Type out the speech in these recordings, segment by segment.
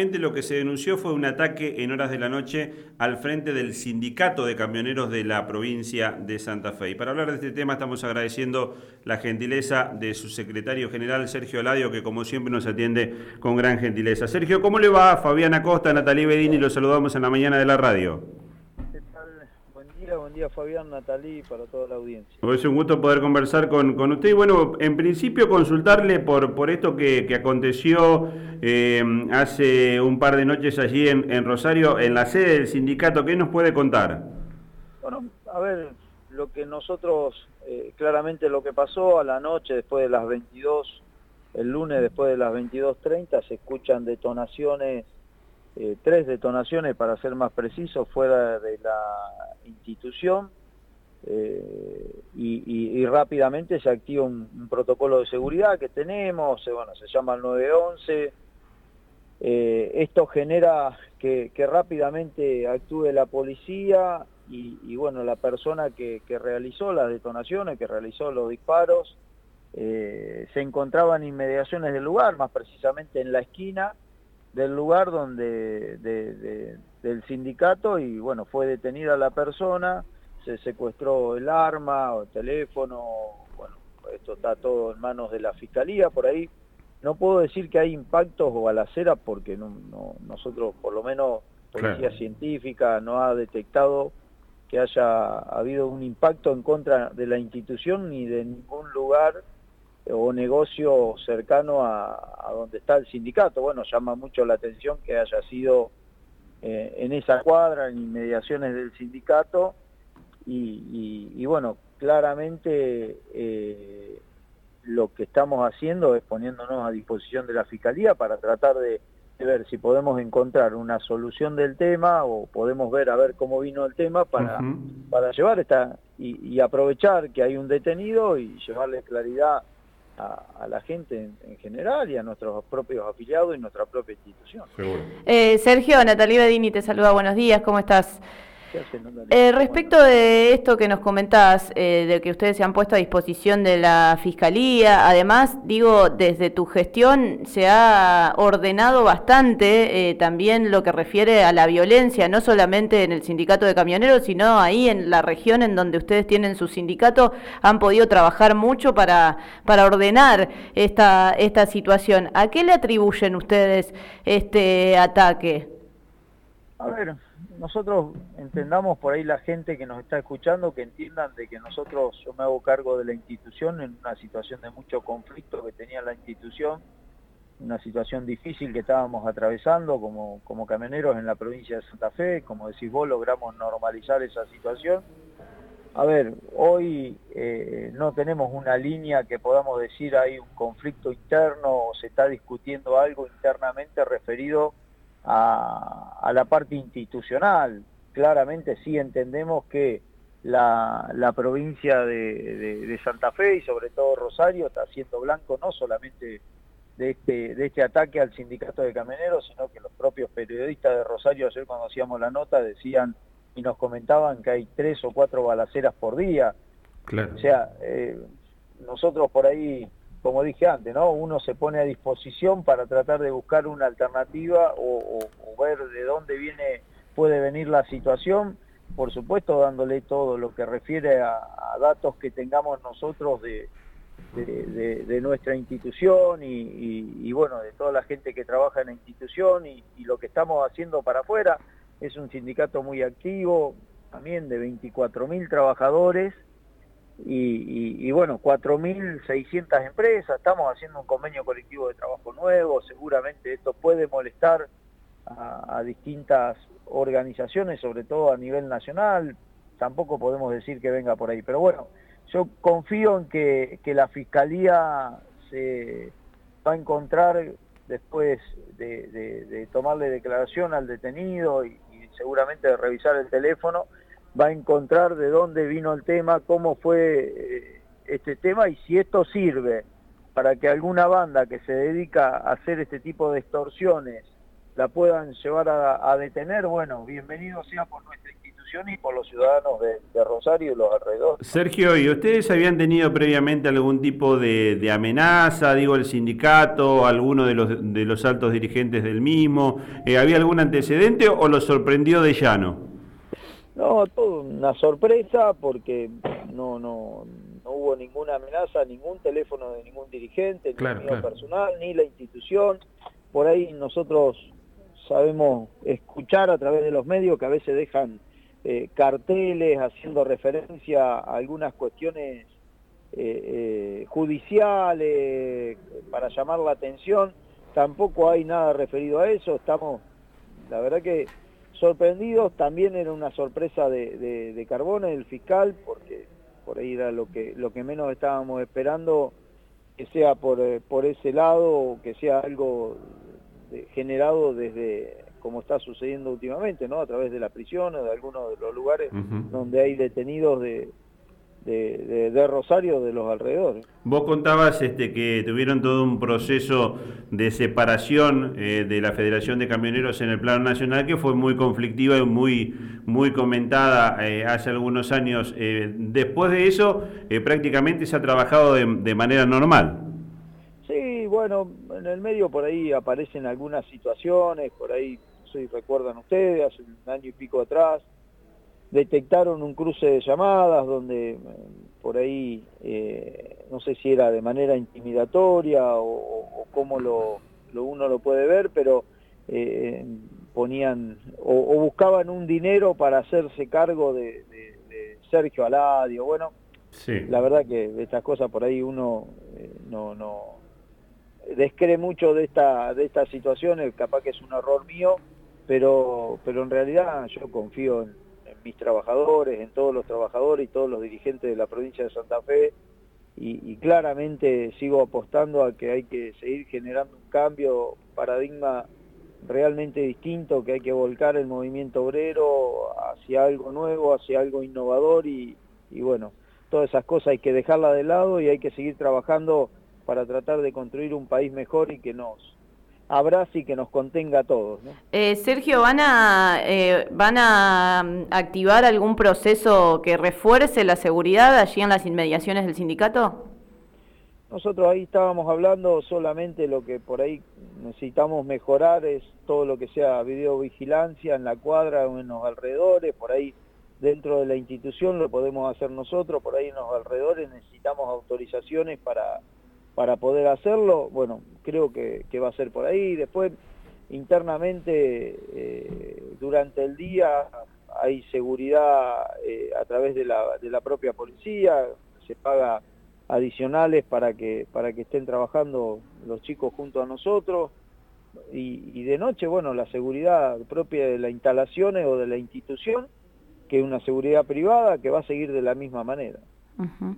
Lo que se denunció fue un ataque en horas de la noche al frente del sindicato de camioneros de la provincia de Santa Fe. Y para hablar de este tema estamos agradeciendo la gentileza de su secretario general, Sergio Aladio, que como siempre nos atiende con gran gentileza. Sergio, ¿cómo le va? Fabián Acosta, Natalie Bedini, los saludamos en la mañana de la radio día Fabián, Natalí, para toda la audiencia. Es un gusto poder conversar con, usted y bueno, en principio consultarle por, por esto que, aconteció eh, hace un par de noches allí en, Rosario, en la sede del sindicato, ¿qué nos puede contar? Bueno, a ver, lo que nosotros, eh, claramente lo que pasó a la noche después de las 22, el lunes después de las 22.30, se escuchan detonaciones eh, tres detonaciones, para ser más preciso, fuera de la institución eh, y, rápidamente se activa un, protocolo de seguridad que tenemos, eh, bueno, se llama el 911. esto genera que, rápidamente actúe la policía y, bueno, la persona que, que, realizó las detonaciones, que realizó los disparos, se encontraba en inmediaciones del lugar, más precisamente en la esquina, del lugar donde del sindicato y bueno fue detenida la persona se secuestró el arma o el teléfono bueno esto está todo en manos de la fiscalía por ahí no puedo decir que hay impactos o balaceras porque no, nosotros por lo menos policía científica no ha detectado que haya habido un impacto en contra de la institución ni de ningún lugar o negocio cercano a, donde está el sindicato. Bueno, llama mucho la atención que haya sido eh, en esa cuadra, en inmediaciones del sindicato, y, bueno, claramente eh, lo que estamos haciendo es poniéndonos a disposición de la Fiscalía para tratar de, ver si podemos encontrar una solución del tema o podemos ver a ver cómo vino el tema para, para llevar esta y aprovechar que hay un detenido y llevarle claridad a, la gente en, general y a nuestros propios afiliados y nuestra propia institución. Eh, Sergio, Natalia Bedini te saluda, buenos días, ¿cómo estás? Eh, respecto de esto que nos comentabas, eh, de que ustedes se han puesto a disposición de la Fiscalía, además, digo, desde tu gestión se ha ordenado bastante eh, también lo que refiere a la violencia, no solamente en el sindicato de camioneros, sino ahí en la región en donde ustedes tienen su sindicato, han podido trabajar mucho para, para ordenar esta, esta situación. ¿A qué le atribuyen ustedes este ataque? A ver, nosotros entendamos por ahí la gente que nos está escuchando, que entiendan de que nosotros, yo me hago cargo de la institución en una situación de mucho conflicto que tenía la institución, una situación difícil que estábamos atravesando como, como camioneros en la provincia de Santa Fe, como decís vos, logramos normalizar esa situación. A ver, hoy eh, no tenemos una línea que podamos decir hay un conflicto interno o se está discutiendo algo internamente referido a, la parte institucional. Claramente sí entendemos que la, la provincia de, Santa Fe y sobre todo Rosario está siendo blanco no solamente de este, de este ataque al sindicato de camioneros, sino que los propios periodistas de Rosario ayer cuando hacíamos la nota decían y nos comentaban que hay tres o cuatro balaceras por día. O sea, eh, nosotros por ahí como dije antes, ¿no? Uno se pone a disposición para tratar de buscar una alternativa o, ver de dónde viene, puede venir la situación, por supuesto dándole todo lo que refiere a, datos que tengamos nosotros de, de, nuestra institución y, bueno, de toda la gente que trabaja en la institución y, y lo que estamos haciendo para afuera. Es un sindicato muy activo, también de 24.000 trabajadores, y, y, bueno, 4.600 empresas, estamos haciendo un convenio colectivo de trabajo nuevo, seguramente esto puede molestar a, distintas organizaciones, sobre todo a nivel nacional, tampoco podemos decir que venga por ahí, pero bueno, yo confío en que, la Fiscalía se va a encontrar después de, tomarle declaración al detenido y seguramente de revisar el teléfono, va a encontrar de dónde vino el tema, cómo fue eh, este tema y si esto sirve para que alguna banda que se dedica a hacer este tipo de extorsiones la puedan llevar a, detener, bueno, bienvenido sea por nuestra institución y por los ciudadanos de, Rosario y los alrededores. Sergio, ¿y ustedes habían tenido previamente algún tipo de, amenaza, digo, el sindicato, alguno de los, de los altos dirigentes del mismo? Eh, ¿Había algún antecedente o lo sorprendió de llano? No, todo una sorpresa porque no, no, no hubo ninguna amenaza, ningún teléfono de ningún dirigente, ni mío personal, ni la institución. Por ahí nosotros sabemos escuchar a través de los medios que a veces dejan eh, carteles haciendo referencia a algunas cuestiones eh, eh, judiciales para llamar la atención. Tampoco hay nada referido a eso. Estamos, la verdad que sorprendidos. También era una sorpresa de, de, de Carbone, el fiscal, porque por ahí era lo que, lo que menos estábamos esperando que sea por, por ese lado que sea algo generado desde como está sucediendo últimamente, ¿no? A través de la prisión o de algunos de los lugares donde hay detenidos de, de, de, Rosario de los alrededores. Vos contabas este, que tuvieron todo un proceso de separación eh, de la Federación de Camioneros en el plano nacional que fue muy conflictiva y muy, muy comentada eh, hace algunos años. Eh, después de eso, prácticamente se ha trabajado de, de manera normal. Sí, bueno, en el medio por ahí aparecen algunas situaciones, por ahí, si recuerdan ustedes, hace un año y pico atrás, detectaron un cruce de llamadas donde por ahí, eh, no sé si era de manera intimidatoria o, cómo lo, uno lo puede ver, pero eh, ponían o, buscaban un dinero para hacerse cargo de, Sergio Aladio. Bueno, la verdad que estas cosas por ahí uno eh, no, no descree mucho de esta de estas situaciones, capaz que es un error mío, pero pero en realidad yo confío en mis trabajadores, en todos los trabajadores y todos los dirigentes de la provincia de Santa Fe. Y, claramente sigo apostando a que hay que seguir generando un cambio, paradigma realmente distinto, que hay que volcar el movimiento obrero hacia algo nuevo, hacia algo innovador y, bueno, todas esas cosas hay que dejarlas de lado y hay que seguir trabajando para tratar de construir un país mejor y que nos abrace y que nos contenga a todos. Eh, Sergio, ¿van a, eh, ¿van a mm, activar algún proceso que refuerce la seguridad allí en las inmediaciones del sindicato? Nosotros ahí estábamos hablando solamente lo que por ahí necesitamos mejorar es todo lo que sea videovigilancia en la cuadra o en los alrededores, por ahí dentro de la institución lo podemos hacer nosotros, por ahí en los alrededores necesitamos autorizaciones para para poder hacerlo, bueno, creo que, va a ser por ahí. Después, internamente, eh, durante el día hay seguridad eh, a través de la, propia policía, se paga adicionales para que, para que estén trabajando los chicos junto a nosotros. Y, y de noche, bueno, la seguridad propia de las instalaciones o de la institución, que es una seguridad privada que va a seguir de la misma manera.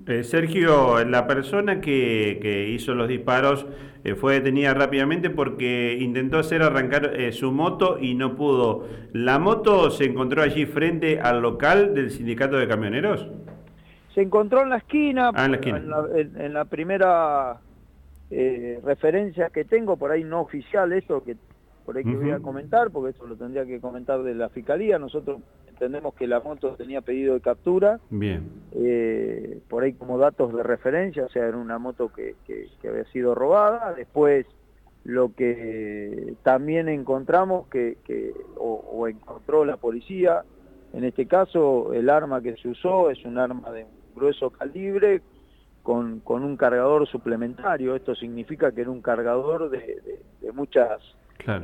Eh, Sergio, la persona que, hizo los disparos eh, fue detenida rápidamente porque intentó hacer arrancar eh, su moto y no pudo. ¿La moto se encontró allí frente al local del sindicato de camioneros? Se encontró en la esquina, ah, en, la, esquina. En, la, primera referencia que tengo, por ahí no oficial, eso que por ahí que voy a comentar, porque eso lo tendría que comentar de la Fiscalía. Nosotros entendemos que la moto tenía pedido de captura. Bien. Eh, por ahí como datos de referencia, o sea, era una moto que, que, había sido robada. Después lo que también encontramos que, que o, encontró la policía, en este caso el arma que se usó es un arma de grueso calibre con, con un cargador suplementario. Esto significa que era un cargador de, de muchas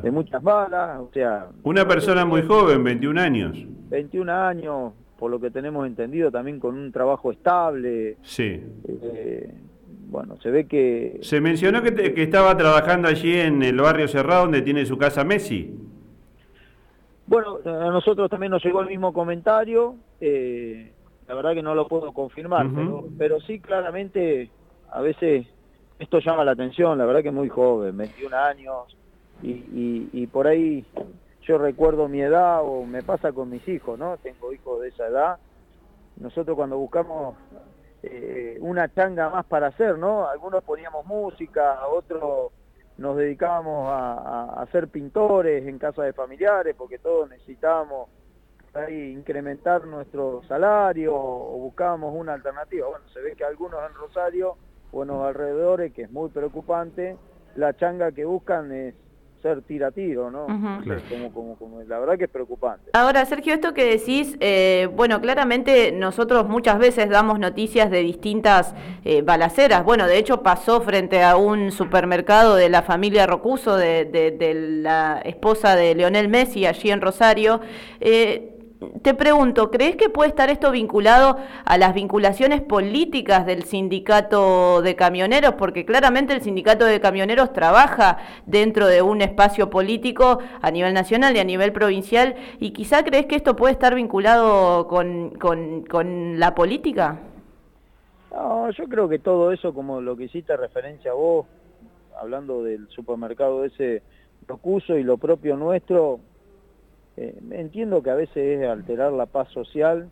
de muchas balas, o sea... Una persona muy joven, 21 años. 21 años, por lo que tenemos entendido, también con un trabajo estable. Sí. Eh, bueno, se ve que... Se mencionó que, que, estaba trabajando allí en el barrio cerrado donde tiene su casa Messi. Bueno, a nosotros también nos llegó el mismo comentario, eh, la verdad que no lo puedo confirmar, pero, pero sí claramente a veces esto llama la atención, la verdad que es muy joven, 21 años, y, y, por ahí yo recuerdo mi edad o me pasa con mis hijos, ¿no? Tengo hijos de esa edad. Nosotros cuando buscamos eh, una changa más para hacer, ¿no? Algunos poníamos música, otros nos dedicábamos a, ser pintores en casa de familiares porque todos necesitábamos ahí, incrementar nuestro salario o buscábamos una alternativa. Bueno, se ve que algunos en Rosario o en los alrededores, que es muy preocupante, la changa que buscan es ser tira tiro, ¿no? como, como, la verdad que es preocupante. Ahora, Sergio, esto que decís, eh, bueno, claramente nosotros muchas veces damos noticias de distintas eh, balaceras. Bueno, de hecho pasó frente a un supermercado de la familia Rocuso, de, de, la esposa de Leonel Messi, allí en Rosario. Eh, te pregunto, ¿crees que puede estar esto vinculado a las vinculaciones políticas del sindicato de camioneros? Porque claramente el sindicato de camioneros trabaja dentro de un espacio político a nivel nacional y a nivel provincial, y quizá crees que esto puede estar vinculado con, con, la política. No, yo creo que todo eso, como lo que hiciste referencia a vos, hablando del supermercado ese Rocuso y lo propio nuestro, eh, entiendo que a veces es alterar la paz social,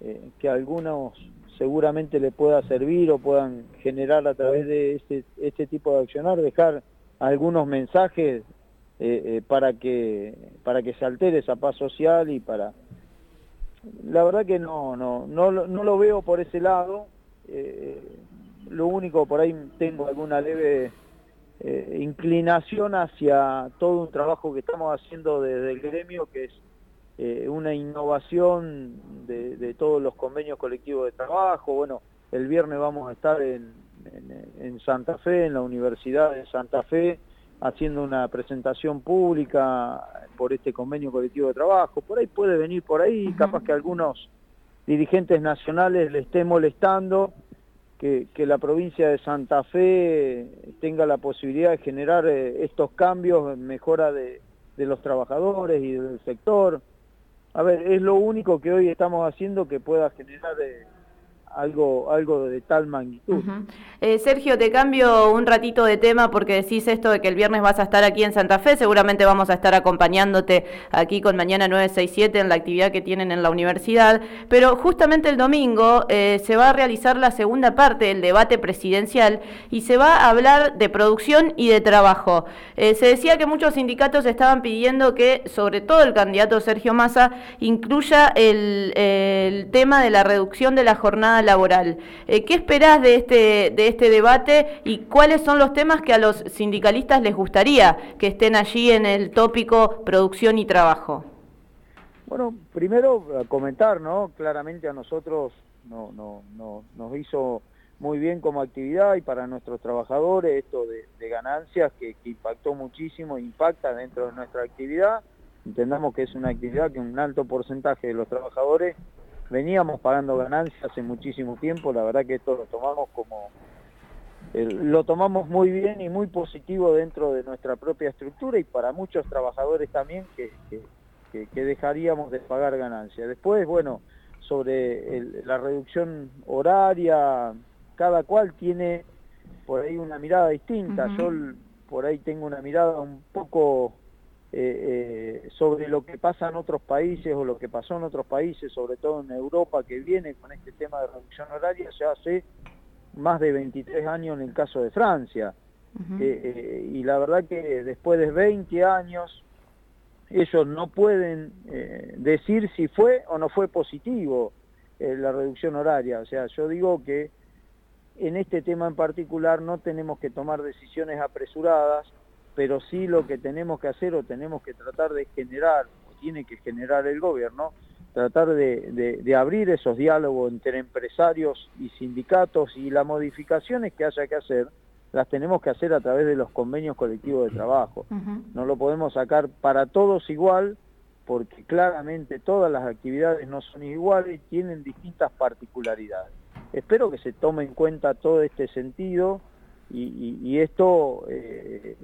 eh, que a algunos seguramente le pueda servir o puedan generar a través de este, este tipo de accionar, dejar algunos mensajes eh, para, que, para que se altere esa paz social y para... La verdad que no, no, no, no lo veo por ese lado, lo único por ahí tengo alguna leve eh, inclinación hacia todo un trabajo que estamos haciendo desde el gremio, que es eh, una innovación de, todos los convenios colectivos de trabajo. Bueno, el viernes vamos a estar en, en, Santa Fe, en la Universidad de Santa Fe, haciendo una presentación pública por este convenio colectivo de trabajo. Por ahí puede venir por ahí, capaz que algunos dirigentes nacionales le estén molestando que, la provincia de Santa Fe tenga la posibilidad de generar eh, estos cambios mejora de, los trabajadores y del sector. A ver, es lo único que hoy estamos haciendo que pueda generar eh, algo, algo de tal magnitud. Eh, Sergio, te cambio un ratito de tema porque decís esto de que el viernes vas a estar aquí en Santa Fe, seguramente vamos a estar acompañándote aquí con Mañana 967 en la actividad que tienen en la universidad, pero justamente el domingo eh, se va a realizar la segunda parte del debate presidencial y se va a hablar de producción y de trabajo. Eh, se decía que muchos sindicatos estaban pidiendo que, sobre todo el candidato Sergio Massa, incluya el, el tema de la reducción de la jornada laboral. Eh, ¿Qué esperás de este, de este debate y cuáles son los temas que a los sindicalistas les gustaría que estén allí en el tópico producción y trabajo? Bueno, primero comentar, ¿no? Claramente a nosotros no, no, no, nos hizo muy bien como actividad y para nuestros trabajadores esto de, ganancias que, que, impactó muchísimo, impacta dentro de nuestra actividad. Entendamos que es una actividad que un alto porcentaje de los trabajadores veníamos pagando ganancias hace muchísimo tiempo, la verdad que esto lo tomamos como lo tomamos muy bien y muy positivo dentro de nuestra propia estructura y para muchos trabajadores también que, que, dejaríamos de pagar ganancias. Después, bueno, sobre la reducción horaria, cada cual tiene por ahí una mirada distinta. Yo por ahí tengo una mirada un poco eh, eh, sobre lo que pasa en otros países o lo que pasó en otros países, sobre todo en Europa, que viene con este tema de reducción horaria ya hace más de 23 años en el caso de Francia. Eh, y la verdad que después de 20 años ellos no pueden decir si fue o no fue positivo la reducción horaria. O sea, yo digo que en este tema en particular no tenemos que tomar decisiones apresuradas, pero sí lo que tenemos que hacer o tenemos que tratar de generar, o tiene que generar el gobierno, tratar de, abrir esos diálogos entre empresarios y sindicatos y las modificaciones que haya que hacer, las tenemos que hacer a través de los convenios colectivos de trabajo. No lo podemos sacar para todos igual, porque claramente todas las actividades no son iguales y tienen distintas particularidades. Espero que se tome en cuenta todo este sentido y, esto eh,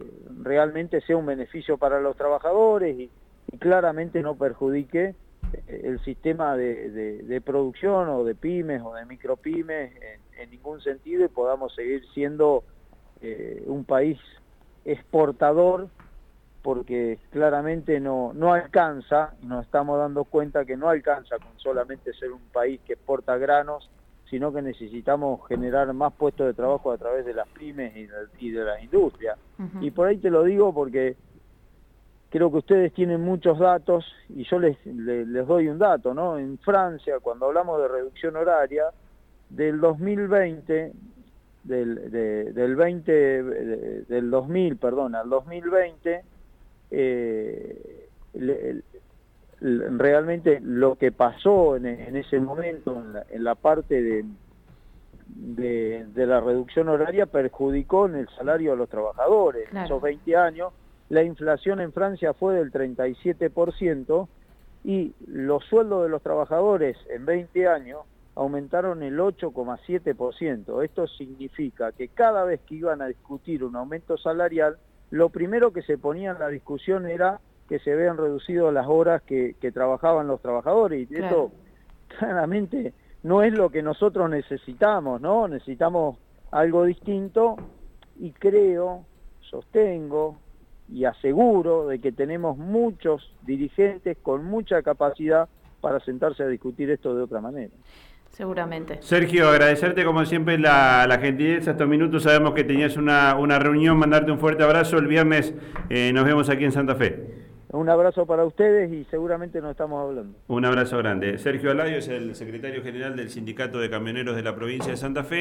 realmente sea un beneficio para los trabajadores y, claramente no perjudique eh, el sistema de, producción o de pymes o de micropymes en, ningún sentido y podamos seguir siendo eh, un país exportador porque claramente no, no alcanza, nos estamos dando cuenta que no alcanza con solamente ser un país que exporta granos sino que necesitamos generar más puestos de trabajo a través de las pymes y de, las industrias. Y por ahí te lo digo porque creo que ustedes tienen muchos datos y yo les, les, doy un dato, ¿no? En Francia, cuando hablamos de reducción horaria, del 2020, del, del 20, del 2000, perdón, al 2020, eh, realmente lo que pasó en, ese momento en la, parte de, de, la reducción horaria perjudicó en el salario de los trabajadores. En esos 20 años, la inflación en Francia fue del 37% y los sueldos de los trabajadores en 20 años aumentaron el 8,7%. Esto significa que cada vez que iban a discutir un aumento salarial, lo primero que se ponía en la discusión era que se vean reducido las horas que, trabajaban los trabajadores y eso claramente no es lo que nosotros necesitamos, ¿no? Necesitamos algo distinto y creo, sostengo y aseguro de que tenemos muchos dirigentes con mucha capacidad para sentarse a discutir esto de otra manera. Seguramente. Sergio, agradecerte como siempre la, la gentileza, estos minutos, sabemos que tenías una, una reunión, mandarte un fuerte abrazo, el viernes eh, nos vemos aquí en Santa Fe. Un abrazo para ustedes y seguramente nos estamos hablando. Un abrazo grande. Sergio Aladio es el secretario general del Sindicato de Camioneros de la provincia de Santa Fe.